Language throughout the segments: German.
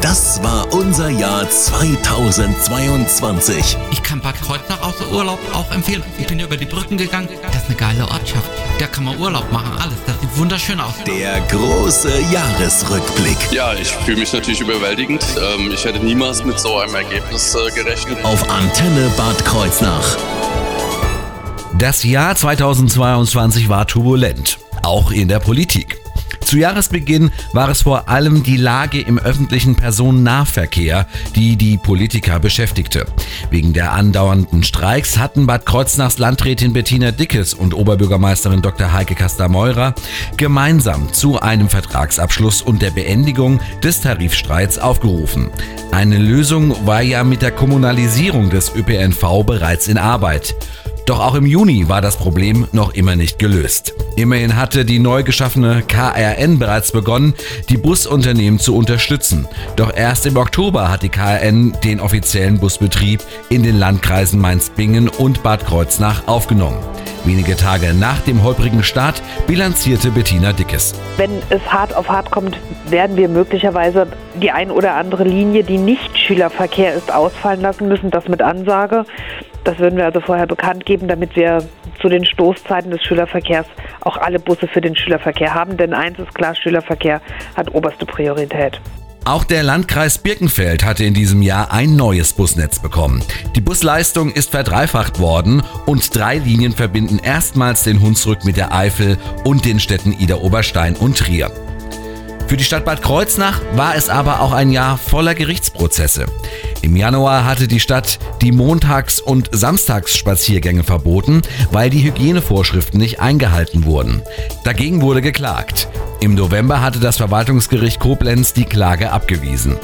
Das war unser Jahr 2022. Ich kann Bad Kreuznach aus dem Urlaub auch empfehlen. Ich bin über die Brücken gegangen. Das ist eine geile Ortschaft. Da kann man Urlaub machen, alles. Das sieht wunderschön aus. Der große Jahresrückblick. Ja, ich fühle mich natürlich überwältigend. Ähm, ich hätte niemals mit so einem Ergebnis äh, gerechnet. Auf Antenne Bad Kreuznach. Das Jahr 2022 war turbulent, auch in der Politik. Zu Jahresbeginn war es vor allem die Lage im öffentlichen Personennahverkehr, die die Politiker beschäftigte. Wegen der andauernden Streiks hatten Bad Kreuznachs Landrätin Bettina Dickes und Oberbürgermeisterin Dr. Heike Kastameurer gemeinsam zu einem Vertragsabschluss und der Beendigung des Tarifstreits aufgerufen. Eine Lösung war ja mit der Kommunalisierung des ÖPNV bereits in Arbeit. Doch auch im Juni war das Problem noch immer nicht gelöst. Immerhin hatte die neu geschaffene KRN bereits begonnen, die Busunternehmen zu unterstützen. Doch erst im Oktober hat die KRN den offiziellen Busbetrieb in den Landkreisen Mainz-Bingen und Bad Kreuznach aufgenommen. Wenige Tage nach dem holprigen Start bilanzierte Bettina Dickes. Wenn es hart auf hart kommt, werden wir möglicherweise die ein oder andere Linie, die nicht Schülerverkehr ist, ausfallen lassen müssen. Das mit Ansage. Das würden wir also vorher bekannt geben, damit wir zu den Stoßzeiten des Schülerverkehrs auch alle Busse für den Schülerverkehr haben. Denn eins ist klar, Schülerverkehr hat oberste Priorität. Auch der Landkreis Birkenfeld hatte in diesem Jahr ein neues Busnetz bekommen. Die Busleistung ist verdreifacht worden und drei Linien verbinden erstmals den Hunsrück mit der Eifel und den Städten Ida Oberstein und Trier. Für die Stadt Bad Kreuznach war es aber auch ein Jahr voller Gerichtsprozesse. Im Januar hatte die Stadt die Montags- und Samstagsspaziergänge verboten, weil die Hygienevorschriften nicht eingehalten wurden. Dagegen wurde geklagt. Im November hatte das Verwaltungsgericht Koblenz die Klage abgewiesen.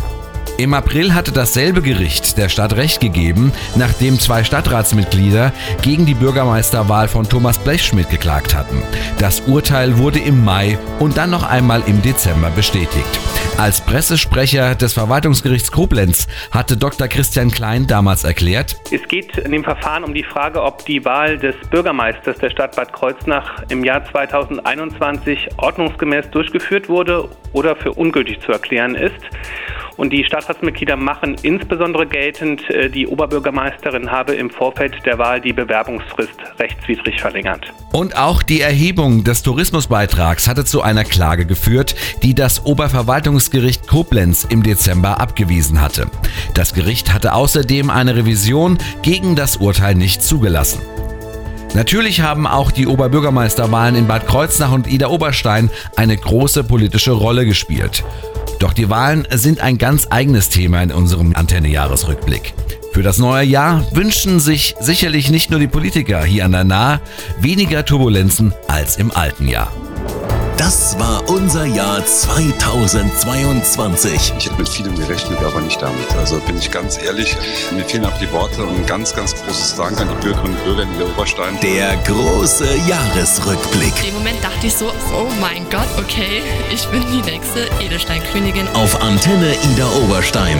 Im April hatte dasselbe Gericht der Stadt Recht gegeben, nachdem zwei Stadtratsmitglieder gegen die Bürgermeisterwahl von Thomas Blechschmidt geklagt hatten. Das Urteil wurde im Mai und dann noch einmal im Dezember bestätigt. Als Pressesprecher des Verwaltungsgerichts Koblenz hatte Dr. Christian Klein damals erklärt, es geht in dem Verfahren um die Frage, ob die Wahl des Bürgermeisters der Stadt Bad Kreuznach im Jahr 2021 ordnungsgemäß durchgeführt wurde oder für ungültig zu erklären ist. Und die Stadtratsmitglieder machen insbesondere geltend, äh, die Oberbürgermeisterin habe im Vorfeld der Wahl die Bewerbungsfrist rechtswidrig verlängert. Und auch die Erhebung des Tourismusbeitrags hatte zu einer Klage geführt, die das Oberverwaltungsgericht Koblenz im Dezember abgewiesen hatte. Das Gericht hatte außerdem eine Revision gegen das Urteil nicht zugelassen. Natürlich haben auch die Oberbürgermeisterwahlen in Bad Kreuznach und Ida Oberstein eine große politische Rolle gespielt. Doch die Wahlen sind ein ganz eigenes Thema in unserem Antenne-Jahresrückblick. Für das neue Jahr wünschen sich sicherlich nicht nur die Politiker hier an der Nahe weniger Turbulenzen als im alten Jahr. Das war unser Jahr 2022. Ich hätte mit vielem gerechnet, aber nicht damit. Also bin ich ganz ehrlich, mir fehlen auch die Worte und ein ganz, ganz großes Dank an die Bürgerinnen und Bürger in der Oberstein. Der große Jahresrückblick. Im Moment dachte ich so, oh mein Gott, okay, ich bin die nächste Edelsteinkönigin. Auf Antenne Ida Oberstein.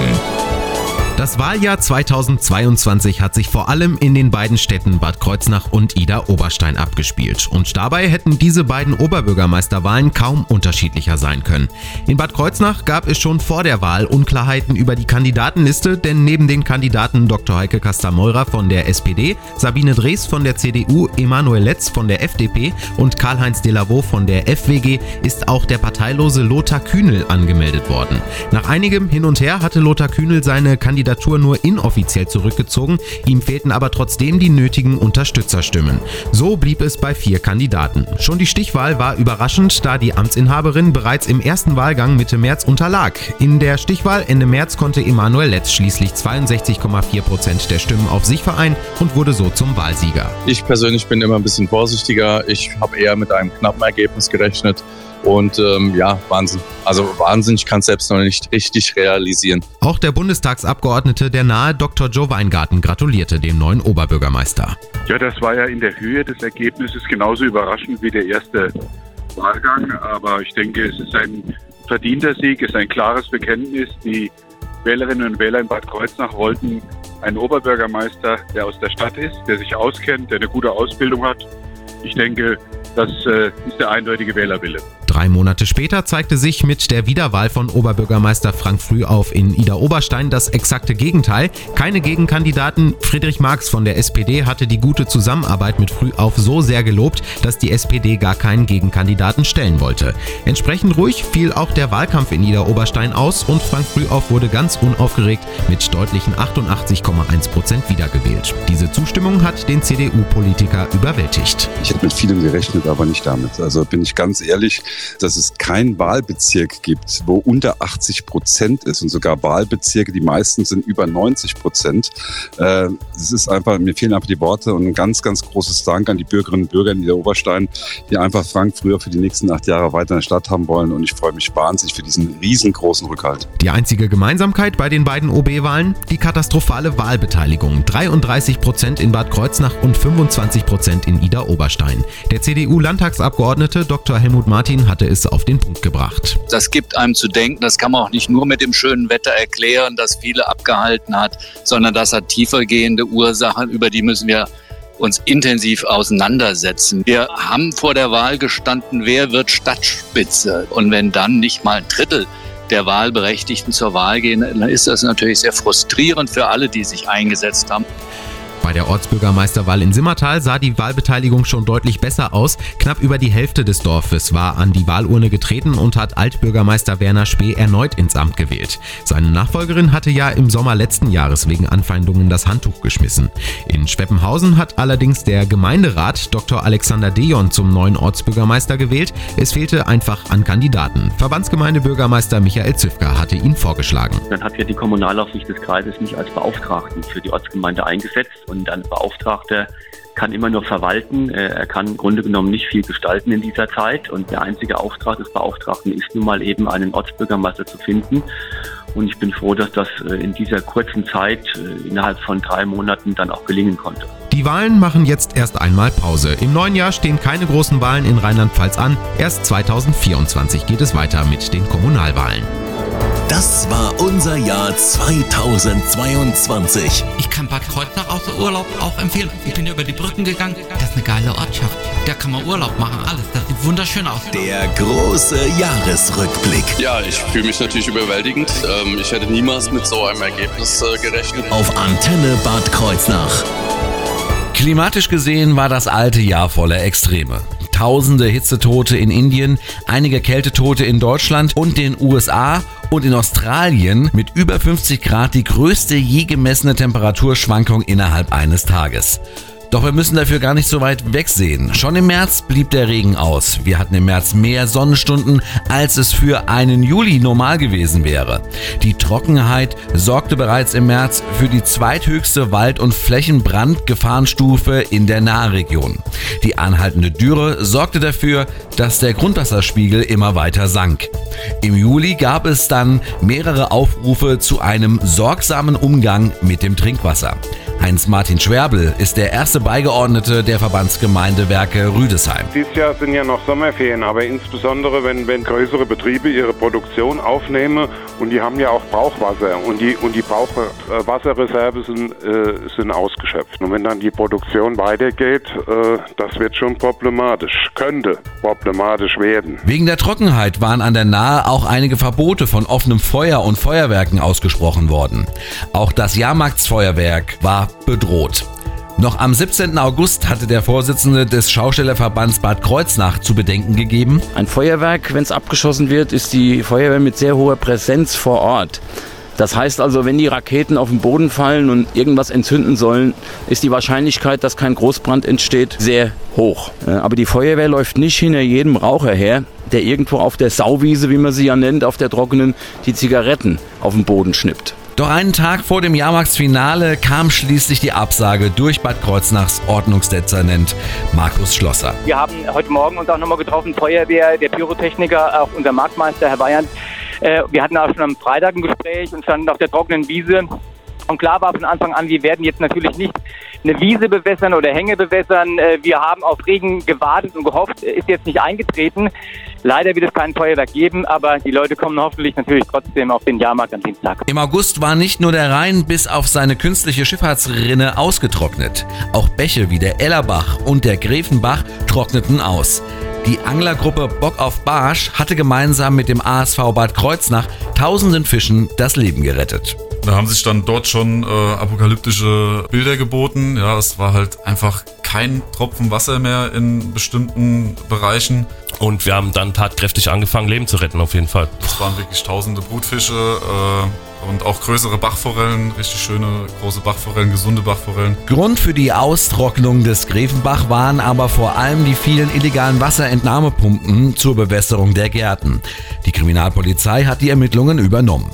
Das Wahljahr 2022 hat sich vor allem in den beiden Städten Bad Kreuznach und Ida Oberstein abgespielt. Und dabei hätten diese beiden Oberbürgermeisterwahlen kaum unterschiedlicher sein können. In Bad Kreuznach gab es schon vor der Wahl Unklarheiten über die Kandidatenliste, denn neben den Kandidaten Dr. Heike Kastameurer von der SPD, Sabine Drees von der CDU, Emanuel Letz von der FDP und Karl-Heinz Delavaux von der FWG ist auch der parteilose Lothar Kühnel angemeldet worden. Nach einigem Hin und Her hatte Lothar Kühnel seine Kandidatur Kandidatur nur inoffiziell zurückgezogen, ihm fehlten aber trotzdem die nötigen Unterstützerstimmen. So blieb es bei vier Kandidaten. Schon die Stichwahl war überraschend, da die Amtsinhaberin bereits im ersten Wahlgang Mitte März unterlag. In der Stichwahl Ende März konnte Emanuel Letz schließlich 62,4 Prozent der Stimmen auf sich vereinen und wurde so zum Wahlsieger. Ich persönlich bin immer ein bisschen vorsichtiger. Ich habe eher mit einem knappen Ergebnis gerechnet. Und ähm, ja, Wahnsinn. Also Wahnsinn, ich kann es selbst noch nicht richtig realisieren. Auch der Bundestagsabgeordnete der nahe Dr. Joe Weingarten gratulierte dem neuen Oberbürgermeister. Ja, das war ja in der Höhe des Ergebnisses genauso überraschend wie der erste Wahlgang. Aber ich denke, es ist ein verdienter Sieg, es ist ein klares Bekenntnis. Die Wählerinnen und Wähler in Bad Kreuznach wollten einen Oberbürgermeister, der aus der Stadt ist, der sich auskennt, der eine gute Ausbildung hat. Ich denke, das äh, ist der eindeutige Wählerwille. Drei Monate später zeigte sich mit der Wiederwahl von Oberbürgermeister Frank Frühauf in Ida Oberstein das exakte Gegenteil. Keine Gegenkandidaten. Friedrich Marx von der SPD hatte die gute Zusammenarbeit mit Frühauf so sehr gelobt, dass die SPD gar keinen Gegenkandidaten stellen wollte. Entsprechend ruhig fiel auch der Wahlkampf in Ida Oberstein aus und Frank Frühauf wurde ganz unaufgeregt mit deutlichen 88,1 Prozent wiedergewählt. Diese Zustimmung hat den CDU-Politiker überwältigt. Ich hätte mit vielem gerechnet, aber nicht damit. Also bin ich ganz ehrlich, dass es keinen Wahlbezirk gibt, wo unter 80 Prozent ist und sogar Wahlbezirke, die meisten sind über 90 Prozent. Äh, es ist einfach, mir fehlen einfach die Worte und ein ganz, ganz großes Dank an die Bürgerinnen und Bürger in der Oberstein, die einfach Frank früher für die nächsten acht Jahre weiter in der Stadt haben wollen und ich freue mich wahnsinnig für diesen riesengroßen Rückhalt. Die einzige Gemeinsamkeit bei den beiden OB-Wahlen? Die katastrophale Wahlbeteiligung. 33 Prozent in Bad Kreuznach und 25 Prozent in Ida Oberstein. Der CDU-Landtagsabgeordnete Dr. Helmut Martin hatte es auf den Punkt gebracht. Das gibt einem zu denken, das kann man auch nicht nur mit dem schönen Wetter erklären, das viele abgehalten hat, sondern das hat tiefergehende Ursachen, über die müssen wir uns intensiv auseinandersetzen. Wir haben vor der Wahl gestanden, wer wird Stadtspitze? Und wenn dann nicht mal ein Drittel der Wahlberechtigten zur Wahl gehen, dann ist das natürlich sehr frustrierend für alle, die sich eingesetzt haben. Bei der Ortsbürgermeisterwahl in Simmertal sah die Wahlbeteiligung schon deutlich besser aus. Knapp über die Hälfte des Dorfes war an die Wahlurne getreten und hat Altbürgermeister Werner Spee erneut ins Amt gewählt. Seine Nachfolgerin hatte ja im Sommer letzten Jahres wegen Anfeindungen das Handtuch geschmissen. In Schweppenhausen hat allerdings der Gemeinderat Dr. Alexander Dejon zum neuen Ortsbürgermeister gewählt. Es fehlte einfach an Kandidaten. Verbandsgemeindebürgermeister Michael Züfka hatte ihn vorgeschlagen. Dann hat ja die Kommunalaufsicht des Kreises mich als Beauftragten für die Ortsgemeinde eingesetzt und ein Beauftragter kann immer nur verwalten. Äh, er kann im Grunde genommen nicht viel gestalten in dieser Zeit. Und der einzige Auftrag des Beauftragten ist nun mal eben einen Ortsbürgermeister zu finden. Und ich bin froh, dass das äh, in dieser kurzen Zeit, äh, innerhalb von drei Monaten, dann auch gelingen konnte. Die Wahlen machen jetzt erst einmal Pause. Im neuen Jahr stehen keine großen Wahlen in Rheinland-Pfalz an. Erst 2024 geht es weiter mit den Kommunalwahlen. Das war unser Jahr 2022. Ich kann Bad Kreuznach außer Urlaub auch empfehlen. Ich bin über die Brücken gegangen. Das ist eine geile Ortschaft. Da kann man Urlaub machen, alles. Das sieht wunderschön aus. Der große Jahresrückblick. Ja, ich fühle mich natürlich überwältigend. Ähm, ich hätte niemals mit so einem Ergebnis äh, gerechnet. Auf Antenne Bad Kreuznach. Klimatisch gesehen war das alte Jahr voller Extreme. Tausende Hitzetote in Indien, einige Kältetote in Deutschland und den USA und in Australien mit über 50 Grad die größte je gemessene Temperaturschwankung innerhalb eines Tages. Doch wir müssen dafür gar nicht so weit wegsehen. Schon im März blieb der Regen aus. Wir hatten im März mehr Sonnenstunden, als es für einen Juli normal gewesen wäre. Die Trockenheit sorgte bereits im März für die zweithöchste Wald- und Flächenbrandgefahrenstufe in der Nahregion. Die anhaltende Dürre sorgte dafür, dass der Grundwasserspiegel immer weiter sank. Im Juli gab es dann mehrere Aufrufe zu einem sorgsamen Umgang mit dem Trinkwasser. Heinz-Martin Schwerbel ist der erste Beigeordnete der Verbandsgemeinde Werke Rüdesheim. Dieses Jahr sind ja noch Sommerferien, aber insbesondere wenn, wenn größere Betriebe ihre Produktion aufnehmen und die haben ja auch Brauchwasser und die, und die Brauchwasserreserven sind, äh, sind ausgeschöpft. Und wenn dann die Produktion weitergeht, äh, das wird schon problematisch, könnte problematisch werden. Wegen der Trockenheit waren an der Nahe auch einige Verbote von offenem Feuer und Feuerwerken ausgesprochen worden. Auch das Jahrmarktsfeuerwerk war bedroht. Noch am 17. August hatte der Vorsitzende des Schaustellerverbands Bad Kreuznach zu bedenken gegeben. Ein Feuerwerk, wenn es abgeschossen wird, ist die Feuerwehr mit sehr hoher Präsenz vor Ort. Das heißt also, wenn die Raketen auf den Boden fallen und irgendwas entzünden sollen, ist die Wahrscheinlichkeit, dass kein Großbrand entsteht, sehr hoch. Aber die Feuerwehr läuft nicht hinter jedem Raucher her, der irgendwo auf der Sauwiese, wie man sie ja nennt, auf der trockenen, die Zigaretten auf den Boden schnippt. Doch einen Tag vor dem Jahrmarktsfinale kam schließlich die Absage durch Bad Kreuznachs Ordnungsdezernent Markus Schlosser. Wir haben heute Morgen uns auch nochmal getroffen, Feuerwehr, der Pyrotechniker, auch unser Marktmeister, Herr Bayern. Wir hatten auch schon am Freitag ein Gespräch und standen auf der trockenen Wiese. Und klar war von Anfang an, wir werden jetzt natürlich nicht eine Wiese bewässern oder Hänge bewässern. Wir haben auf Regen gewartet und gehofft, ist jetzt nicht eingetreten. Leider wird es kein Feuerwerk geben, aber die Leute kommen hoffentlich natürlich trotzdem auf den Jahrmarkt am Dienstag. Im August war nicht nur der Rhein bis auf seine künstliche Schifffahrtsrinne ausgetrocknet. Auch Bäche wie der Ellerbach und der Gräfenbach trockneten aus. Die Anglergruppe Bock auf Barsch hatte gemeinsam mit dem ASV Bad Kreuznach tausenden Fischen das Leben gerettet. Da haben sich dann dort schon äh, apokalyptische Bilder geboten. Ja, es war halt einfach kein Tropfen Wasser mehr in bestimmten Bereichen. Und wir haben dann tatkräftig angefangen, Leben zu retten, auf jeden Fall. Es waren wirklich tausende Brutfische äh, und auch größere Bachforellen, richtig schöne große Bachforellen, gesunde Bachforellen. Grund für die Austrocknung des Grevenbach waren aber vor allem die vielen illegalen Wasserentnahmepumpen zur Bewässerung der Gärten. Die Kriminalpolizei hat die Ermittlungen übernommen.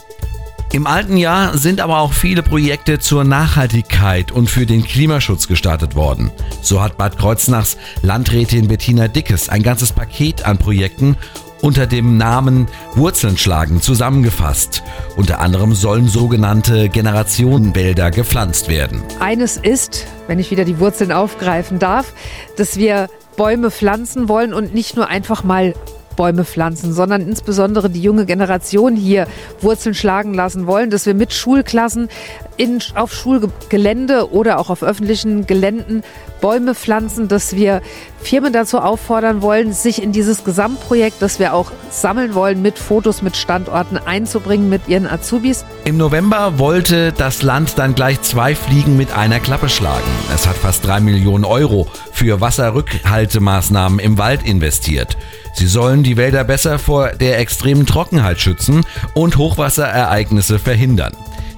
Im alten Jahr sind aber auch viele Projekte zur Nachhaltigkeit und für den Klimaschutz gestartet worden. So hat Bad Kreuznachs Landrätin Bettina Dickes ein ganzes Paket an Projekten unter dem Namen Wurzeln schlagen zusammengefasst. Unter anderem sollen sogenannte Generationenwälder gepflanzt werden. Eines ist, wenn ich wieder die Wurzeln aufgreifen darf, dass wir Bäume pflanzen wollen und nicht nur einfach mal Bäume pflanzen, sondern insbesondere die junge Generation hier Wurzeln schlagen lassen wollen, dass wir mit Schulklassen in, auf Schulgelände oder auch auf öffentlichen Geländen Bäume pflanzen, dass wir Firmen dazu auffordern wollen, sich in dieses Gesamtprojekt, das wir auch sammeln wollen, mit Fotos, mit Standorten einzubringen mit ihren Azubis. Im November wollte das Land dann gleich zwei Fliegen mit einer Klappe schlagen. Es hat fast drei Millionen Euro für Wasserrückhaltemaßnahmen im Wald investiert. Sie sollen die Wälder besser vor der extremen Trockenheit schützen und Hochwasserereignisse verhindern.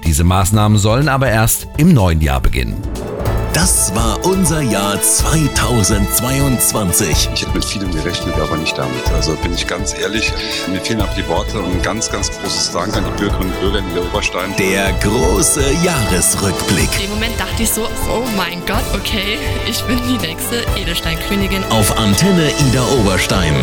Diese Maßnahmen sollen aber erst im neuen Jahr beginnen. Das war unser Jahr 2022. Ich hätte mit vielem gerechnet, aber nicht damit. Also bin ich ganz ehrlich, mir fehlen auch die Worte und ein ganz, ganz großes Dank an die Bürgerinnen und Bürger in der Oberstein. Der große Jahresrückblick. Im Moment dachte ich so, oh mein Gott, okay, ich bin die nächste Edelsteinkönigin. Auf Antenne Ida Oberstein.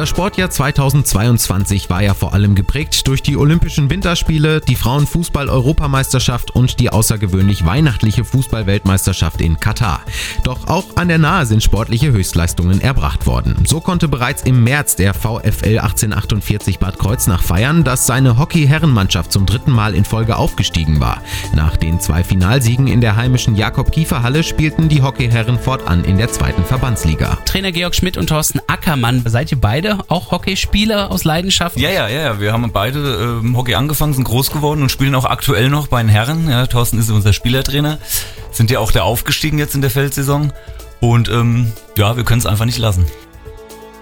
Das Sportjahr 2022 war ja vor allem geprägt durch die Olympischen Winterspiele, die Frauenfußball-Europameisterschaft und die außergewöhnlich weihnachtliche Fußball-Weltmeisterschaft in Katar. Doch auch an der Nahe sind sportliche Höchstleistungen erbracht worden. So konnte bereits im März der VfL 1848 Bad Kreuznach feiern, dass seine Hockey-Herrenmannschaft zum dritten Mal in Folge aufgestiegen war. Nach den zwei Finalsiegen in der heimischen Jakob-Kiefer-Halle spielten die Hockeyherren fortan in der zweiten Verbandsliga. Trainer Georg Schmidt und Thorsten Ackermann, seid ihr beide auch Hockeyspieler aus Leidenschaft? Ja, ja, ja. Wir haben beide ähm, Hockey angefangen, sind groß geworden und spielen auch aktuell noch bei den Herren. Ja, Thorsten ist unser Spielertrainer. Sind ja auch der aufgestiegen jetzt in der Feldsaison. Und ähm, ja, wir können es einfach nicht lassen.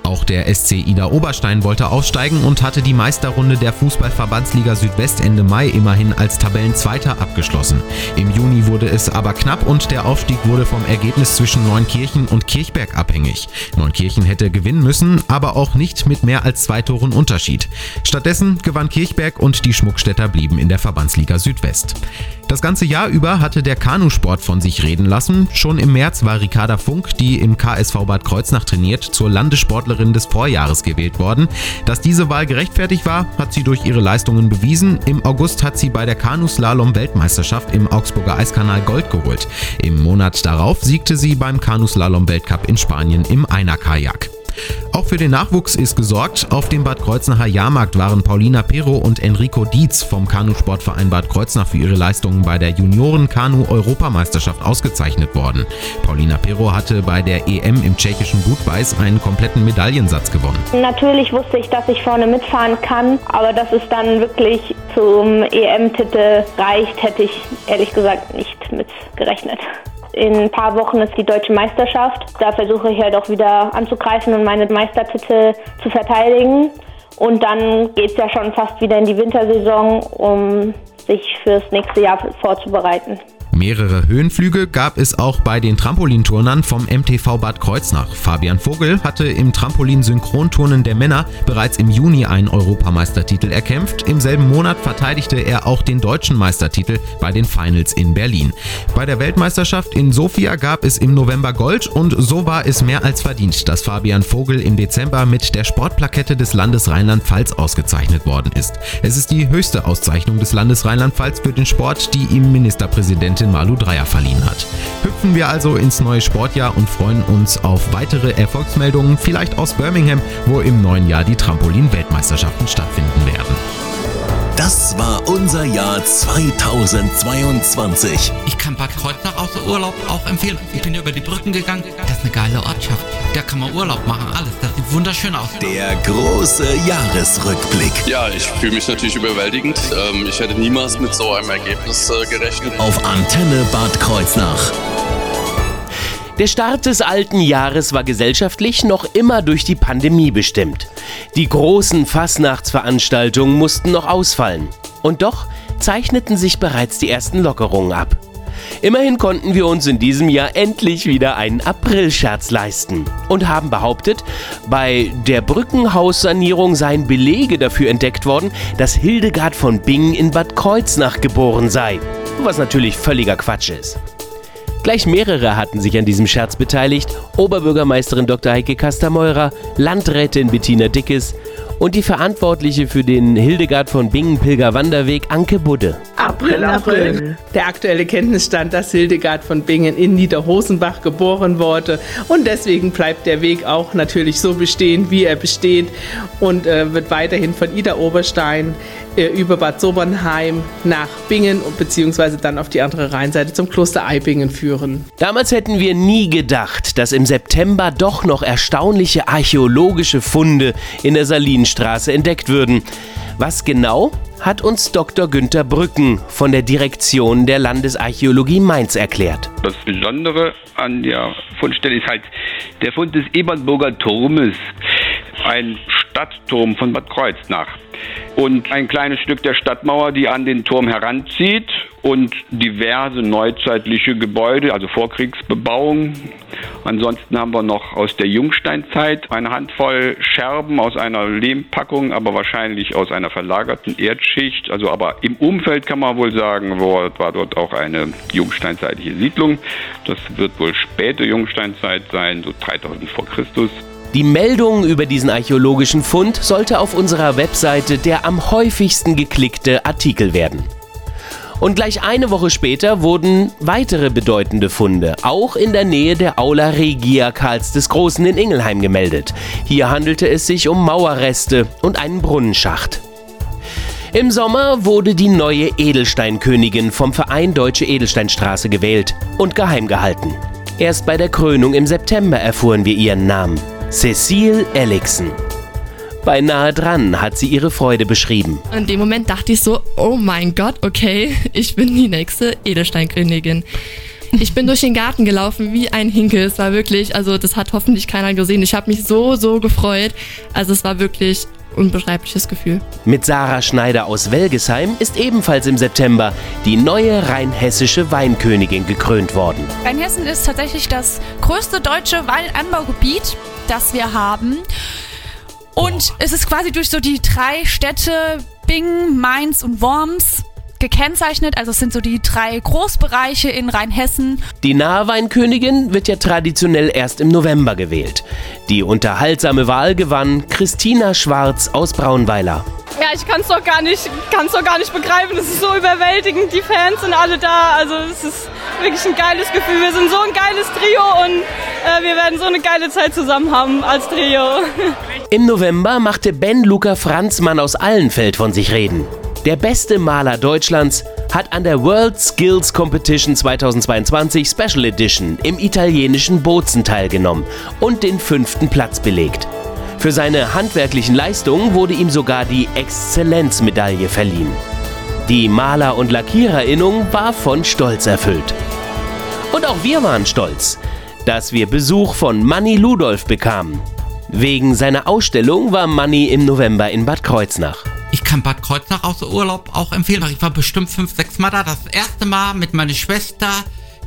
Auch der SC Ida Oberstein wollte aufsteigen und hatte die Meisterrunde der Fußballverbandsliga Südwest Ende Mai immerhin als Tabellenzweiter abgeschlossen. Im Juni wurde es aber knapp und der Aufstieg wurde vom Ergebnis zwischen Neunkirchen und Kirchberg abhängig. Neunkirchen hätte gewinnen müssen, aber auch nicht mit mehr als zwei Toren Unterschied. Stattdessen gewann Kirchberg und die Schmuckstädter blieben in der Verbandsliga Südwest. Das ganze Jahr über hatte der Kanusport von sich reden lassen. Schon im März war Ricarda Funk, die im KSV Bad Kreuznach trainiert, zur Landessportlerin des Vorjahres gewählt worden. Dass diese Wahl gerechtfertigt war, hat sie durch ihre Leistungen bewiesen. Im August hat sie bei der Kanuslalom-Weltmeisterschaft im Augsburger Eiskanal Gold geholt. Im Monat darauf siegte sie beim Kanuslalom-Weltcup in Spanien im Einer-Kajak. Auch für den Nachwuchs ist gesorgt. Auf dem Bad Kreuznacher Jahrmarkt waren Paulina Pero und Enrico Dietz vom Kanusportverein Bad Kreuznach für ihre Leistungen bei der Junioren-Kanu-Europameisterschaft ausgezeichnet worden. Paulina Pero hatte bei der EM im tschechischen Budweis einen kompletten Medaillensatz gewonnen. Natürlich wusste ich, dass ich vorne mitfahren kann, aber dass es dann wirklich zum EM-Titel reicht, hätte ich ehrlich gesagt nicht mit gerechnet. In ein paar Wochen ist die deutsche Meisterschaft. Da versuche ich halt auch wieder anzugreifen und meine Meistertitel zu verteidigen. Und dann geht es ja schon fast wieder in die Wintersaison, um sich fürs nächste Jahr vorzubereiten. Mehrere Höhenflüge gab es auch bei den Trampolinturnern vom MTV Bad Kreuznach. Fabian Vogel hatte im Trampolin-Synchronturnen der Männer bereits im Juni einen Europameistertitel erkämpft. Im selben Monat verteidigte er auch den deutschen Meistertitel bei den Finals in Berlin. Bei der Weltmeisterschaft in Sofia gab es im November Gold und so war es mehr als verdient, dass Fabian Vogel im Dezember mit der Sportplakette des Landes Rheinland-Pfalz ausgezeichnet worden ist. Es ist die höchste Auszeichnung des Landes Rheinland-Pfalz für den Sport, die ihm Ministerpräsidentin Malu Dreyer verliehen hat. Hüpfen wir also ins neue Sportjahr und freuen uns auf weitere Erfolgsmeldungen, vielleicht aus Birmingham, wo im neuen Jahr die Trampolin-Weltmeisterschaften stattfinden werden. Das war unser Jahr 2022. Ich kann Bad Kreuznach außer Urlaub auch empfehlen. Ich bin über die Brücken gegangen. Das ist eine geile Ortschaft. Da kann man Urlaub machen, alles. Das sieht wunderschön aus. Der große Jahresrückblick. Ja, ich fühle mich natürlich überwältigend. Ähm, ich hätte niemals mit so einem Ergebnis äh, gerechnet. Auf Antenne Bad Kreuznach. Der Start des alten Jahres war gesellschaftlich noch immer durch die Pandemie bestimmt. Die großen Fastnachtsveranstaltungen mussten noch ausfallen. Und doch zeichneten sich bereits die ersten Lockerungen ab. Immerhin konnten wir uns in diesem Jahr endlich wieder einen Aprilscherz leisten und haben behauptet, bei der Brückenhaussanierung seien Belege dafür entdeckt worden, dass Hildegard von Bingen in Bad Kreuznach geboren sei. Was natürlich völliger Quatsch ist. Gleich mehrere hatten sich an diesem Scherz beteiligt. Oberbürgermeisterin Dr. Heike Kastermeurer, Landrätin Bettina Dickes und die Verantwortliche für den Hildegard von Bingen Pilgerwanderweg Anke Budde. April, April. Der aktuelle Kenntnisstand, dass Hildegard von Bingen in Niederhosenbach geboren wurde. Und deswegen bleibt der Weg auch natürlich so bestehen, wie er besteht und äh, wird weiterhin von Ida Oberstein über Bad Sobernheim nach Bingen beziehungsweise dann auf die andere Rheinseite zum Kloster Eibingen führen. Damals hätten wir nie gedacht, dass im September doch noch erstaunliche archäologische Funde in der Salinstraße entdeckt würden. Was genau, hat uns Dr. Günther Brücken von der Direktion der Landesarchäologie Mainz erklärt. Das Besondere an der Fundstelle ist halt der Fund des Ebertburger Turmes, ein Stadtturm von Bad Kreuznach und ein kleines Stück der Stadtmauer, die an den Turm heranzieht und diverse neuzeitliche Gebäude, also Vorkriegsbebauung. Ansonsten haben wir noch aus der Jungsteinzeit eine Handvoll Scherben aus einer Lehmpackung, aber wahrscheinlich aus einer verlagerten Erdschicht. Also aber im Umfeld kann man wohl sagen, war dort auch eine jungsteinzeitliche Siedlung. Das wird wohl späte Jungsteinzeit sein, so 3000 vor Christus. Die Meldung über diesen archäologischen Fund sollte auf unserer Webseite der am häufigsten geklickte Artikel werden. Und gleich eine Woche später wurden weitere bedeutende Funde, auch in der Nähe der Aula Regia Karls des Großen in Ingelheim gemeldet. Hier handelte es sich um Mauerreste und einen Brunnenschacht. Im Sommer wurde die neue Edelsteinkönigin vom Verein Deutsche Edelsteinstraße gewählt und geheim gehalten. Erst bei der Krönung im September erfuhren wir ihren Namen. Cecile Elixen. Beinahe dran hat sie ihre Freude beschrieben. In dem Moment dachte ich so, oh mein Gott, okay, ich bin die nächste Edelsteinkönigin. Ich bin durch den Garten gelaufen wie ein Hinkel. Es war wirklich, also das hat hoffentlich keiner gesehen. Ich habe mich so, so gefreut. Also es war wirklich unbeschreibliches Gefühl. Mit Sarah Schneider aus Welgesheim ist ebenfalls im September die neue rheinhessische Weinkönigin gekrönt worden. Rheinhessen ist tatsächlich das größte deutsche Weinanbaugebiet, das wir haben. Und es ist quasi durch so die drei Städte Bingen, Mainz und Worms gekennzeichnet. Also es sind so die drei Großbereiche in Rheinhessen. Die Nahweinkönigin wird ja traditionell erst im November gewählt. Die unterhaltsame Wahl gewann Christina Schwarz aus Braunweiler. Ja, ich kann es doch gar nicht, kann's doch gar nicht begreifen. Es ist so überwältigend. Die Fans sind alle da. Also es ist wirklich ein geiles Gefühl. Wir sind so ein geiles Trio und äh, wir werden so eine geile Zeit zusammen haben als Trio. Im November machte Ben Luca Franzmann aus Allenfeld von sich reden. Der beste Maler Deutschlands hat an der World Skills Competition 2022 Special Edition im italienischen Bozen teilgenommen und den fünften Platz belegt. Für seine handwerklichen Leistungen wurde ihm sogar die Exzellenzmedaille verliehen. Die Maler- und Lackiererinnung war von Stolz erfüllt. Und auch wir waren stolz, dass wir Besuch von Manny Ludolf bekamen. Wegen seiner Ausstellung war Manny im November in Bad Kreuznach. Ich kann Bad Kreuznach aus Urlaub auch empfehlen. Ich war bestimmt fünf, sechs Mal da. Das erste Mal mit meiner Schwester,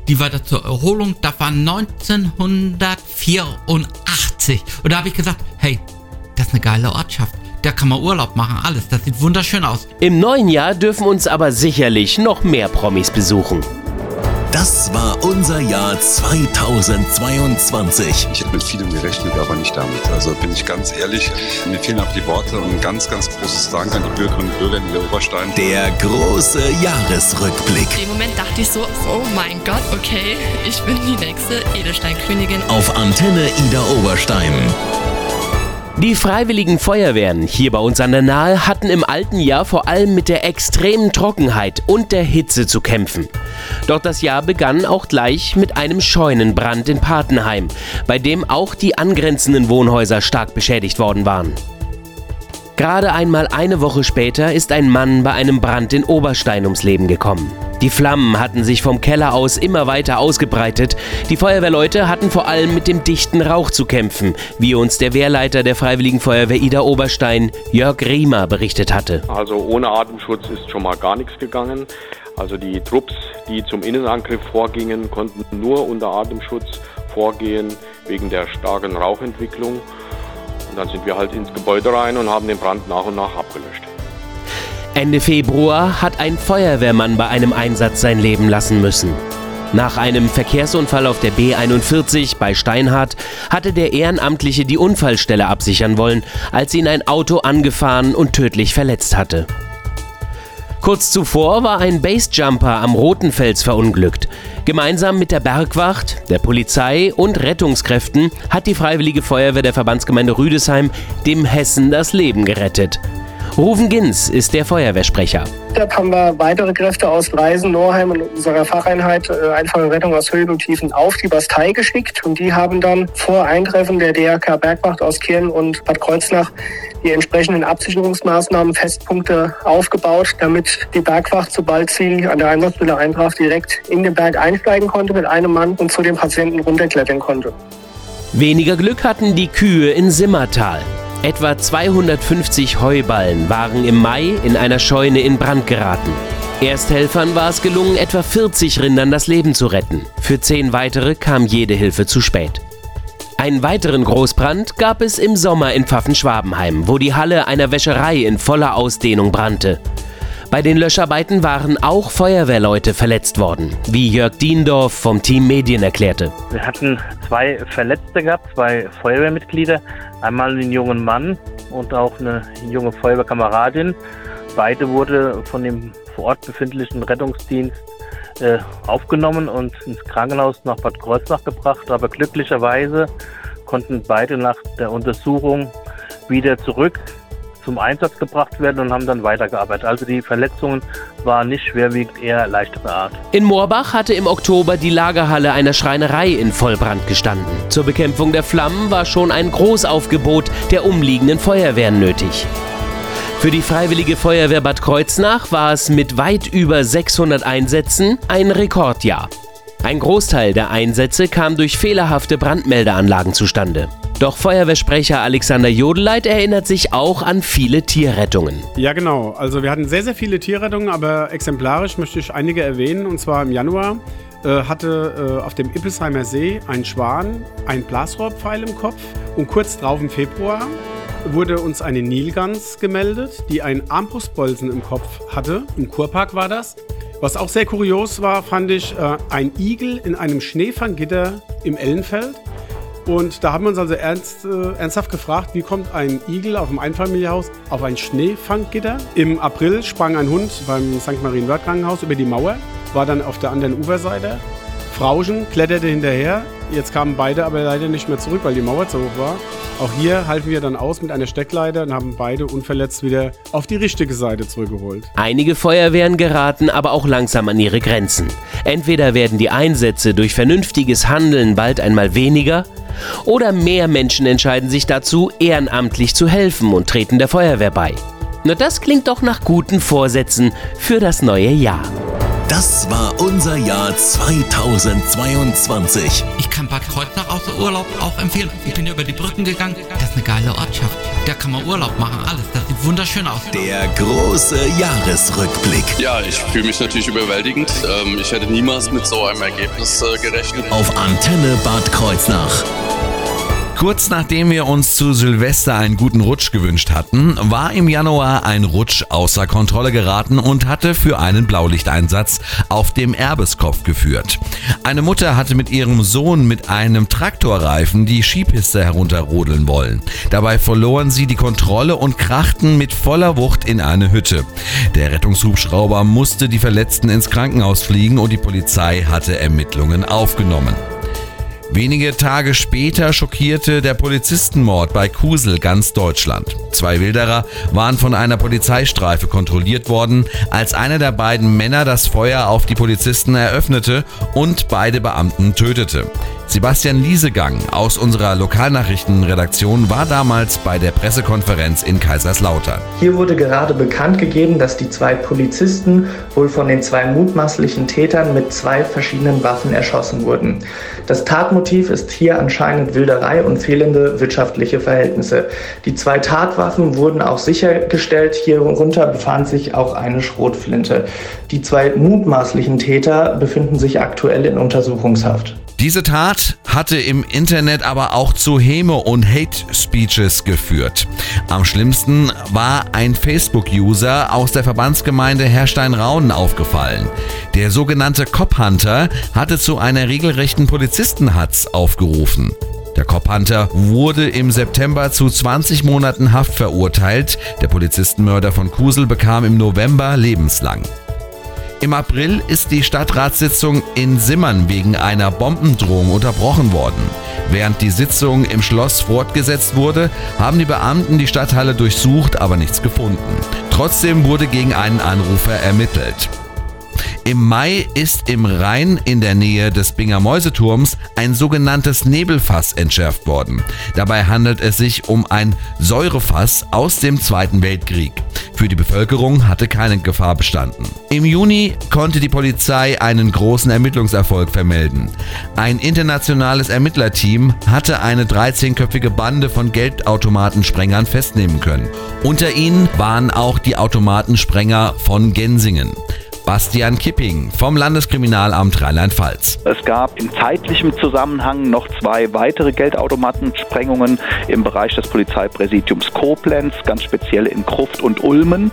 die war da zur Erholung. Das war 1984. Und da habe ich gesagt, hey, das ist eine geile Ortschaft. Da kann man Urlaub machen, alles. Das sieht wunderschön aus. Im neuen Jahr dürfen uns aber sicherlich noch mehr Promis besuchen. Das war unser Jahr 2022. Ich hätte mit vielem gerechnet, aber nicht damit. Also bin ich ganz ehrlich, mir fehlen auch die Worte und ein ganz, ganz großes Dank an die Bürgerinnen und Bürger in der Oberstein. Der große Jahresrückblick. In dem Moment dachte ich so, oh mein Gott, okay, ich bin die nächste Edelsteinkönigin. Auf Antenne Ida Oberstein. Die freiwilligen Feuerwehren hier bei uns an der Nahe hatten im alten Jahr vor allem mit der extremen Trockenheit und der Hitze zu kämpfen. Doch das Jahr begann auch gleich mit einem Scheunenbrand in Patenheim, bei dem auch die angrenzenden Wohnhäuser stark beschädigt worden waren. Gerade einmal eine Woche später ist ein Mann bei einem Brand in Oberstein ums Leben gekommen. Die Flammen hatten sich vom Keller aus immer weiter ausgebreitet. Die Feuerwehrleute hatten vor allem mit dem dichten Rauch zu kämpfen, wie uns der Wehrleiter der Freiwilligen Feuerwehr Ida Oberstein, Jörg Riemer, berichtet hatte. Also ohne Atemschutz ist schon mal gar nichts gegangen. Also die Trupps, die zum Innenangriff vorgingen, konnten nur unter Atemschutz vorgehen wegen der starken Rauchentwicklung. Und dann sind wir halt ins Gebäude rein und haben den Brand nach und nach abgelöscht. Ende Februar hat ein Feuerwehrmann bei einem Einsatz sein Leben lassen müssen. Nach einem Verkehrsunfall auf der B41 bei Steinhardt hatte der Ehrenamtliche die Unfallstelle absichern wollen, als ihn ein Auto angefahren und tödlich verletzt hatte. Kurz zuvor war ein Basejumper am Rotenfels verunglückt. Gemeinsam mit der Bergwacht, der Polizei und Rettungskräften hat die Freiwillige Feuerwehr der Verbandsgemeinde Rüdesheim dem Hessen das Leben gerettet. Rufen Gins ist der Feuerwehrsprecher. Deshalb haben wir weitere Kräfte aus Reisen, Norheim und unserer Facheinheit äh, Einfache Rettung aus Höhen und Tiefen auf die Bastei geschickt. Und die haben dann vor Eintreffen der DRK Bergwacht aus Kirn und Bad Kreuznach die entsprechenden Absicherungsmaßnahmen, Festpunkte aufgebaut, damit die Bergwacht, sobald sie an der Einsatzstelle eintraf, direkt in den Berg einsteigen konnte mit einem Mann und zu dem Patienten runterklettern konnte. Weniger Glück hatten die Kühe in Simmertal. Etwa 250 Heuballen waren im Mai in einer Scheune in Brand geraten. Ersthelfern war es gelungen, etwa 40 Rindern das Leben zu retten. Für zehn weitere kam jede Hilfe zu spät. Einen weiteren Großbrand gab es im Sommer in Pfaffenschwabenheim, wo die Halle einer Wäscherei in voller Ausdehnung brannte. Bei den Löscharbeiten waren auch Feuerwehrleute verletzt worden, wie Jörg Diendorf vom Team Medien erklärte. Wir hatten zwei Verletzte gehabt, zwei Feuerwehrmitglieder, einmal einen jungen Mann und auch eine junge Feuerwehrkameradin. Beide wurde von dem vor Ort befindlichen Rettungsdienst äh, aufgenommen und ins Krankenhaus nach Bad Kreuznach gebracht. Aber glücklicherweise konnten beide nach der Untersuchung wieder zurück zum Einsatz gebracht werden und haben dann weitergearbeitet. Also die Verletzungen waren nicht schwerwiegend, eher leichtere Art. In Moorbach hatte im Oktober die Lagerhalle einer Schreinerei in Vollbrand gestanden. Zur Bekämpfung der Flammen war schon ein Großaufgebot der umliegenden Feuerwehren nötig. Für die Freiwillige Feuerwehr Bad Kreuznach war es mit weit über 600 Einsätzen ein Rekordjahr. Ein Großteil der Einsätze kam durch fehlerhafte Brandmeldeanlagen zustande. Doch Feuerwehrsprecher Alexander Jodeleit erinnert sich auch an viele Tierrettungen. Ja, genau. Also wir hatten sehr, sehr viele Tierrettungen, aber exemplarisch möchte ich einige erwähnen. Und zwar im Januar äh, hatte äh, auf dem Ippelsheimer See ein Schwan einen Blasrohrpfeil im Kopf. Und kurz drauf im Februar wurde uns eine Nilgans gemeldet, die einen Armbrustbolzen im Kopf hatte. Im Kurpark war das. Was auch sehr kurios war, fand ich äh, ein Igel in einem Schneefanggitter im Ellenfeld. Und da haben wir uns also ernst, äh, ernsthaft gefragt, wie kommt ein Igel auf dem Einfamilienhaus auf ein Schneefanggitter? Im April sprang ein Hund beim St. Marienwörth Krankenhaus über die Mauer, war dann auf der anderen Uferseite. Frauchen kletterte hinterher. Jetzt kamen beide aber leider nicht mehr zurück, weil die Mauer zu hoch war. Auch hier halfen wir dann aus mit einer Steckleiter und haben beide unverletzt wieder auf die richtige Seite zurückgeholt. Einige Feuerwehren geraten aber auch langsam an ihre Grenzen. Entweder werden die Einsätze durch vernünftiges Handeln bald einmal weniger, oder mehr Menschen entscheiden sich dazu, ehrenamtlich zu helfen und treten der Feuerwehr bei. Na, das klingt doch nach guten Vorsätzen für das neue Jahr. Das war unser Jahr 2022. Ich kann Bad Kreuznach außer Urlaub auch empfehlen. Ich bin über die Brücken gegangen. Das ist eine geile Ortschaft. Da kann man Urlaub machen, alles. Das sieht wunderschön aus. Der große Jahresrückblick. Ja, ich fühle mich natürlich überwältigend. Ähm, ich hätte niemals mit so einem Ergebnis äh, gerechnet. Auf Antenne Bad Kreuznach. Kurz nachdem wir uns zu Silvester einen guten Rutsch gewünscht hatten, war im Januar ein Rutsch außer Kontrolle geraten und hatte für einen Blaulichteinsatz auf dem Erbeskopf geführt. Eine Mutter hatte mit ihrem Sohn mit einem Traktorreifen die Skipiste herunterrodeln wollen. Dabei verloren sie die Kontrolle und krachten mit voller Wucht in eine Hütte. Der Rettungshubschrauber musste die Verletzten ins Krankenhaus fliegen und die Polizei hatte Ermittlungen aufgenommen. Wenige Tage später schockierte der Polizistenmord bei Kusel ganz Deutschland. Zwei Wilderer waren von einer Polizeistreife kontrolliert worden, als einer der beiden Männer das Feuer auf die Polizisten eröffnete und beide Beamten tötete. Sebastian Liesegang aus unserer Lokalnachrichtenredaktion war damals bei der Pressekonferenz in Kaiserslautern. Hier wurde gerade bekannt gegeben, dass die zwei Polizisten wohl von den zwei mutmaßlichen Tätern mit zwei verschiedenen Waffen erschossen wurden. Das Tatmotiv ist hier anscheinend Wilderei und fehlende wirtschaftliche Verhältnisse. Die zwei Tatwaffen wurden auch sichergestellt. Hierunter befand sich auch eine Schrotflinte. Die zwei mutmaßlichen Täter befinden sich aktuell in Untersuchungshaft. Diese Tat hatte im Internet aber auch zu Häme und Hate Speeches geführt. Am schlimmsten war ein Facebook-User aus der Verbandsgemeinde Herrstein-Raunen aufgefallen. Der sogenannte Cop Hunter hatte zu einer regelrechten Polizistenhatz aufgerufen. Der Cop-Hunter wurde im September zu 20 Monaten Haft verurteilt. Der Polizistenmörder von Kusel bekam im November lebenslang. Im April ist die Stadtratssitzung in Simmern wegen einer Bombendrohung unterbrochen worden. Während die Sitzung im Schloss fortgesetzt wurde, haben die Beamten die Stadthalle durchsucht, aber nichts gefunden. Trotzdem wurde gegen einen Anrufer ermittelt. Im Mai ist im Rhein in der Nähe des Binger Mäuseturms ein sogenanntes Nebelfass entschärft worden. Dabei handelt es sich um ein Säurefass aus dem Zweiten Weltkrieg. Für die Bevölkerung hatte keine Gefahr bestanden. Im Juni konnte die Polizei einen großen Ermittlungserfolg vermelden. Ein internationales Ermittlerteam hatte eine 13-köpfige Bande von Geldautomatensprengern festnehmen können. Unter ihnen waren auch die Automatensprenger von Gensingen. Bastian Kipping vom Landeskriminalamt Rheinland-Pfalz. Es gab in zeitlichem Zusammenhang noch zwei weitere Geldautomatensprengungen im Bereich des Polizeipräsidiums Koblenz, ganz speziell in Kruft und Ulmen.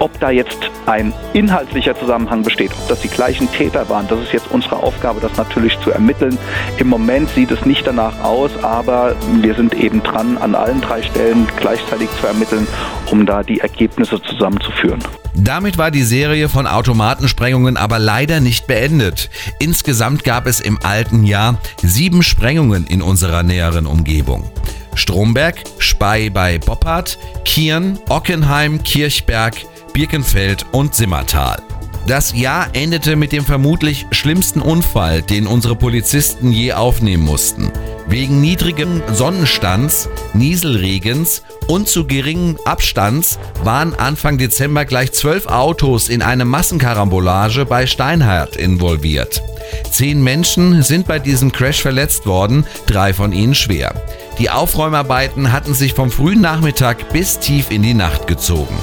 Ob da jetzt ein inhaltlicher Zusammenhang besteht, ob das die gleichen Täter waren, das ist jetzt unsere Aufgabe, das natürlich zu ermitteln. Im Moment sieht es nicht danach aus, aber wir sind eben dran, an allen drei Stellen gleichzeitig zu ermitteln, um da die Ergebnisse zusammenzuführen. Damit war die Serie von Automatensprengungen aber leider nicht beendet. Insgesamt gab es im alten Jahr sieben Sprengungen in unserer näheren Umgebung. Stromberg, Spey bei Boppard, Kieren, Ockenheim, Kirchberg, Birkenfeld und Simmertal. Das Jahr endete mit dem vermutlich schlimmsten Unfall, den unsere Polizisten je aufnehmen mussten. Wegen niedrigen Sonnenstands, Nieselregens und zu geringen Abstands waren Anfang Dezember gleich zwölf Autos in eine Massenkarambolage bei Steinhardt involviert. Zehn Menschen sind bei diesem Crash verletzt worden, drei von ihnen schwer. Die Aufräumarbeiten hatten sich vom frühen Nachmittag bis tief in die Nacht gezogen.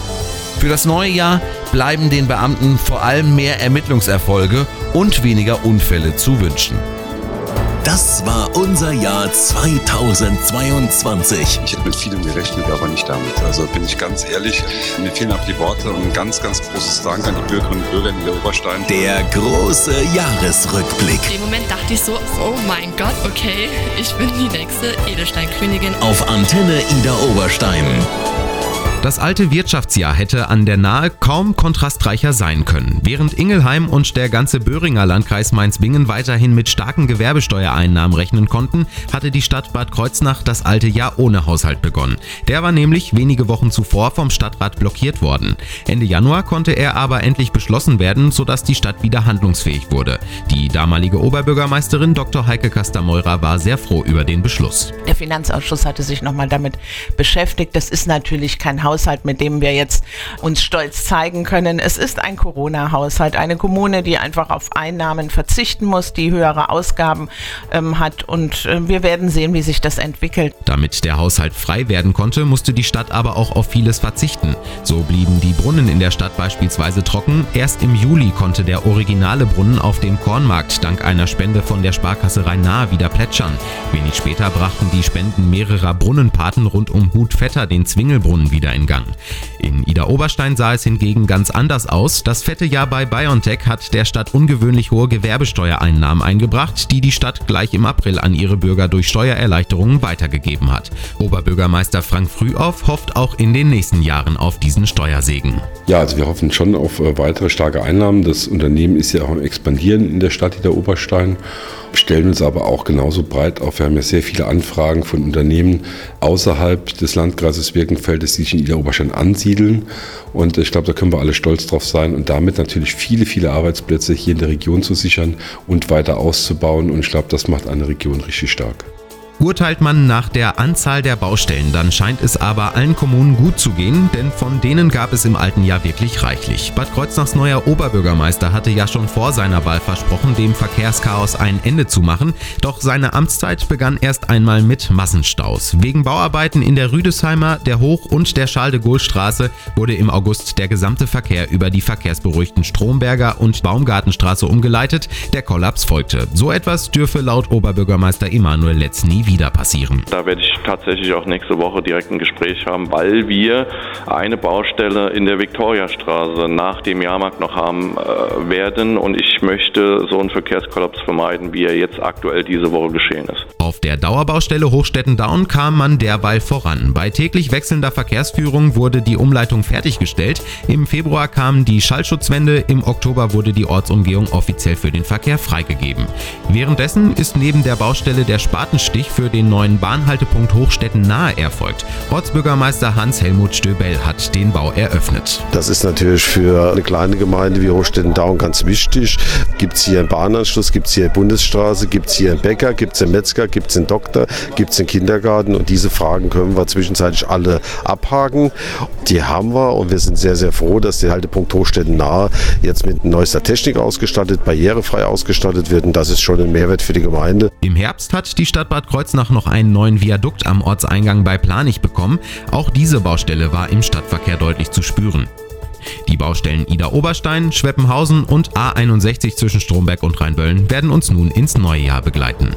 Für das neue Jahr bleiben den Beamten vor allem mehr Ermittlungserfolge und weniger Unfälle zu wünschen. Das war unser Jahr 2022. Ich hätte mit vielem gerechnet, aber nicht damit. Also bin ich ganz ehrlich, mir fehlen auch die Worte und ein ganz, ganz großes Dank an die Bürgerinnen und Bürger in der Oberstein. Der große Jahresrückblick. In dem Moment dachte ich so, oh mein Gott, okay, ich bin die nächste Edelsteinkönigin. Auf Antenne Ida Oberstein. Das alte Wirtschaftsjahr hätte an der Nahe kaum kontrastreicher sein können. Während Ingelheim und der ganze Böhringer Landkreis Mainz-Bingen weiterhin mit starken Gewerbesteuereinnahmen rechnen konnten, hatte die Stadt Bad Kreuznach das alte Jahr ohne Haushalt begonnen. Der war nämlich wenige Wochen zuvor vom Stadtrat blockiert worden. Ende Januar konnte er aber endlich beschlossen werden, sodass die Stadt wieder handlungsfähig wurde. Die damalige Oberbürgermeisterin Dr. Heike Kastameurer war sehr froh über den Beschluss. Der Finanzausschuss hatte sich nochmal damit beschäftigt. Das ist natürlich kein Haushalt, mit dem wir jetzt uns stolz zeigen können. Es ist ein Corona-Haushalt, eine Kommune, die einfach auf Einnahmen verzichten muss, die höhere Ausgaben ähm, hat und äh, wir werden sehen, wie sich das entwickelt. Damit der Haushalt frei werden konnte, musste die Stadt aber auch auf vieles verzichten. So blieben die Brunnen in der Stadt beispielsweise trocken. Erst im Juli konnte der originale Brunnen auf dem Kornmarkt dank einer Spende von der Sparkasse Rhein-Nahe wieder plätschern. Wenig später brachten die Spenden mehrerer Brunnenpaten rund um Hut Vetter den Zwingelbrunnen wieder in Alleingang. In Ida Oberstein sah es hingegen ganz anders aus. Das fette Jahr bei BioNTech hat der Stadt ungewöhnlich hohe Gewerbesteuereinnahmen eingebracht, die die Stadt gleich im April an ihre Bürger durch Steuererleichterungen weitergegeben hat. Oberbürgermeister Frank Frühauf hofft auch in den nächsten Jahren auf diesen Steuersegen. Ja, also wir hoffen schon auf äh, weitere starke Einnahmen. Das Unternehmen ist ja auch am Expandieren in der Stadt Ida Oberstein stellen uns aber auch genauso breit auf. Wir haben ja sehr viele Anfragen von Unternehmen außerhalb des Landkreises Birkenfeldes, die sich in Ida Oberstein ansiedeln. Und ich glaube, da können wir alle stolz drauf sein und damit natürlich viele, viele Arbeitsplätze hier in der Region zu sichern und weiter auszubauen. Und ich glaube, das macht eine Region richtig stark. Urteilt man nach der Anzahl der Baustellen, dann scheint es aber allen Kommunen gut zu gehen, denn von denen gab es im alten Jahr wirklich reichlich. Bad Kreuznachs neuer Oberbürgermeister hatte ja schon vor seiner Wahl versprochen, dem Verkehrschaos ein Ende zu machen, doch seine Amtszeit begann erst einmal mit Massenstaus. Wegen Bauarbeiten in der Rüdesheimer, der Hoch- und der Charles-de-Gaulle-Straße wurde im August der gesamte Verkehr über die verkehrsberuhigten Stromberger und Baumgartenstraße umgeleitet. Der Kollaps folgte. So etwas dürfe laut Oberbürgermeister Emanuel Letz nie wieder passieren. Da werde ich tatsächlich auch nächste Woche direkt ein Gespräch haben, weil wir eine Baustelle in der Viktoriastraße nach dem Jahrmarkt noch haben äh, werden und ich möchte so einen Verkehrskollaps vermeiden, wie er jetzt aktuell diese Woche geschehen ist. Auf der Dauerbaustelle Hochstetten-Daun kam man derweil voran. Bei täglich wechselnder Verkehrsführung wurde die Umleitung fertiggestellt. Im Februar kam die Schallschutzwende, im Oktober wurde die Ortsumgehung offiziell für den Verkehr freigegeben. Währenddessen ist neben der Baustelle der Spatenstich für den neuen Bahnhaltepunkt Hochstetten nahe erfolgt. Ortsbürgermeister Hans-Helmut Stöbel hat den Bau eröffnet. Das ist natürlich für eine kleine Gemeinde wie Hochstetten-Daun ganz wichtig. Gibt es hier einen Bahnanschluss, gibt es hier eine Bundesstraße, gibt es hier einen Bäcker, gibt es einen Metzger, gibt es einen Doktor, gibt es einen Kindergarten und diese Fragen können wir zwischenzeitlich alle abhaken. Die haben wir und wir sind sehr, sehr froh, dass der Haltepunkt Hochstetten nahe jetzt mit neuester Technik ausgestattet, barrierefrei ausgestattet wird und das ist schon ein Mehrwert für die Gemeinde. Im Herbst hat die Stadt Bad Kreuznach noch einen neuen Viadukt am Ortseingang bei Planich bekommen. Auch diese Baustelle war im Stadtverkehr deutlich zu spüren. Die Baustellen Ida Oberstein, Schweppenhausen und A61 zwischen Stromberg und Rheinböllen werden uns nun ins neue Jahr begleiten.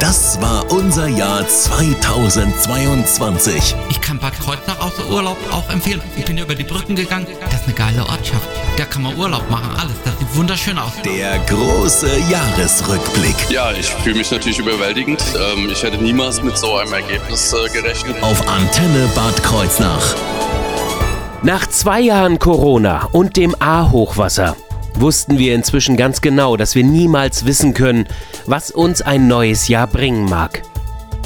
Das war unser Jahr 2022. Ich kann Bad Kreuznach außer Urlaub auch empfehlen. Ich bin über die Brücken gegangen. Das ist eine geile Ortschaft. Da kann man Urlaub machen, alles. Das sieht wunderschön aus. Der große Jahresrückblick. Ja, ich fühle mich natürlich überwältigend. Ähm, ich hätte niemals mit so einem Ergebnis äh, gerechnet. Auf Antenne Bad Kreuznach. Nach zwei Jahren Corona und dem A-Hochwasser wussten wir inzwischen ganz genau, dass wir niemals wissen können, was uns ein neues Jahr bringen mag.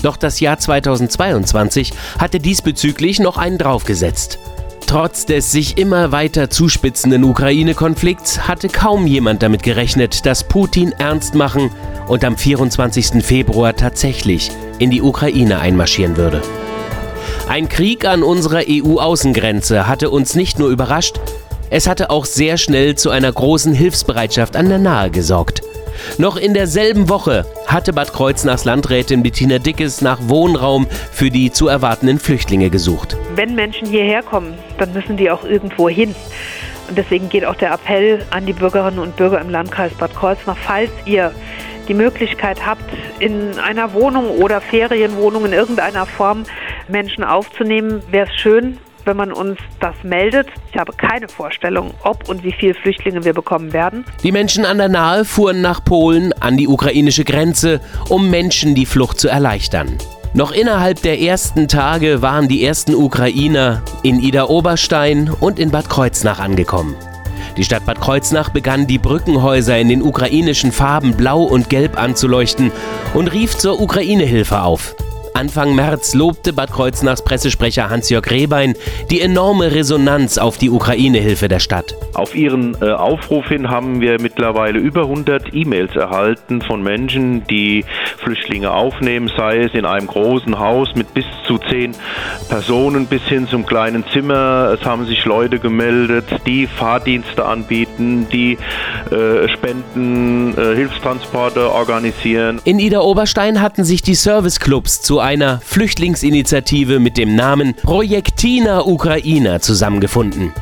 Doch das Jahr 2022 hatte diesbezüglich noch einen draufgesetzt. Trotz des sich immer weiter zuspitzenden Ukraine-Konflikts hatte kaum jemand damit gerechnet, dass Putin ernst machen und am 24. Februar tatsächlich in die Ukraine einmarschieren würde. Ein Krieg an unserer EU-Außengrenze hatte uns nicht nur überrascht, es hatte auch sehr schnell zu einer großen Hilfsbereitschaft an der Nahe gesorgt. Noch in derselben Woche hatte Bad Kreuznachs Landrätin Bettina Dickes nach Wohnraum für die zu erwartenden Flüchtlinge gesucht. Wenn Menschen hierher kommen, dann müssen die auch irgendwo hin. Und deswegen geht auch der Appell an die Bürgerinnen und Bürger im Landkreis Bad Kreuznach, falls ihr die Möglichkeit habt, in einer Wohnung oder Ferienwohnung in irgendeiner Form Menschen aufzunehmen, wäre es schön, wenn man uns das meldet. Ich habe keine Vorstellung, ob und wie viele Flüchtlinge wir bekommen werden. Die Menschen an der Nahe fuhren nach Polen an die ukrainische Grenze, um Menschen die Flucht zu erleichtern. Noch innerhalb der ersten Tage waren die ersten Ukrainer in Ida Oberstein und in Bad Kreuznach angekommen. Die Stadt Bad Kreuznach begann die Brückenhäuser in den ukrainischen Farben Blau und Gelb anzuleuchten und rief zur Ukraine-Hilfe auf. Anfang März lobte Bad Kreuznachs Pressesprecher Hans-Jörg Rehbein die enorme Resonanz auf die Ukraine-Hilfe der Stadt. Auf Ihren äh, Aufruf hin haben wir mittlerweile über 100 E-Mails erhalten von Menschen, die Flüchtlinge aufnehmen, sei es in einem großen Haus mit bis zu zehn Personen bis hin zum kleinen Zimmer. Es haben sich Leute gemeldet, die Fahrdienste anbieten, die äh, Spenden, äh, Hilfstransporte organisieren. In Ida Oberstein hatten sich die Serviceclubs zu einer Flüchtlingsinitiative mit dem Namen Projektina Ukraina zusammengefunden.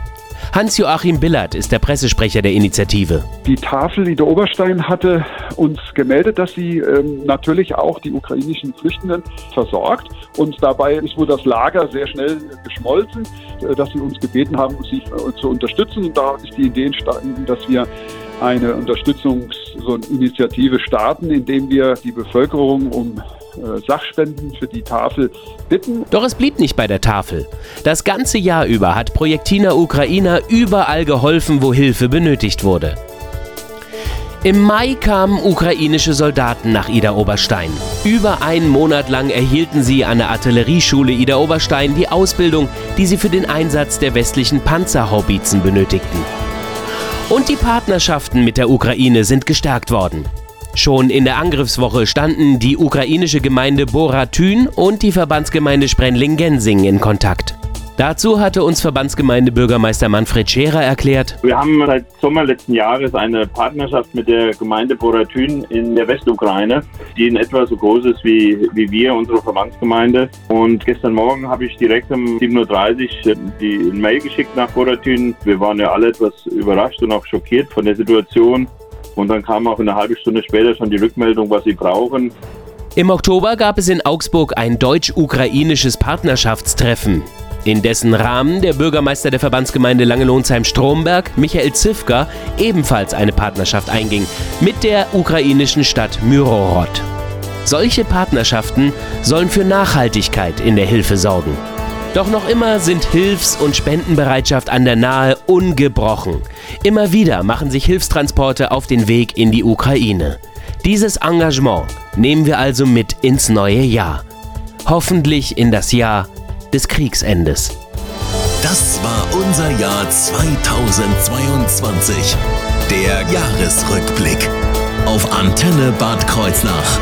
Hans-Joachim Billert ist der Pressesprecher der Initiative. Die Tafel Ida Oberstein hatte uns gemeldet, dass sie ähm, natürlich auch die ukrainischen Flüchtenden versorgt. Und dabei ist wohl das Lager sehr schnell geschmolzen, äh, dass sie uns gebeten haben, sie äh, zu unterstützen. Und da ist die Idee entstanden, dass wir eine Unterstützungsinitiative starten, indem wir die Bevölkerung um äh, Sachspenden für die Tafel bitten. Doch es blieb nicht bei der Tafel. Das ganze Jahr über hat Projektina Ukraina überall geholfen, wo Hilfe benötigt wurde. Im Mai kamen ukrainische Soldaten nach Ida Oberstein. Über einen Monat lang erhielten sie an der Artillerieschule Ida Oberstein die Ausbildung, die sie für den Einsatz der westlichen Panzerhaubitzen benötigten. Und die Partnerschaften mit der Ukraine sind gestärkt worden. Schon in der Angriffswoche standen die ukrainische Gemeinde Boratyn und die Verbandsgemeinde Sprendling-Gensing in Kontakt. Dazu hatte uns Verbandsgemeindebürgermeister Manfred Scherer erklärt. Wir haben seit Sommer letzten Jahres eine Partnerschaft mit der Gemeinde Boratyn in der Westukraine, die in etwa so groß ist wie, wie wir, unsere Verbandsgemeinde. Und gestern Morgen habe ich direkt um 7.30 Uhr die Mail geschickt nach Boratyn. Wir waren ja alle etwas überrascht und auch schockiert von der Situation. Und dann kam auch eine halbe Stunde später schon die Rückmeldung, was sie brauchen. Im Oktober gab es in Augsburg ein deutsch-ukrainisches Partnerschaftstreffen. In dessen Rahmen der Bürgermeister der Verbandsgemeinde Langelohnsheim-Stromberg, Michael Zivka, ebenfalls eine Partnerschaft einging mit der ukrainischen Stadt Myrorod. Solche Partnerschaften sollen für Nachhaltigkeit in der Hilfe sorgen. Doch noch immer sind Hilfs- und Spendenbereitschaft an der Nahe ungebrochen. Immer wieder machen sich Hilfstransporte auf den Weg in die Ukraine. Dieses Engagement nehmen wir also mit ins neue Jahr. Hoffentlich in das Jahr des Kriegsendes. Das war unser Jahr 2022. Der Jahresrückblick auf Antenne Bad Kreuznach.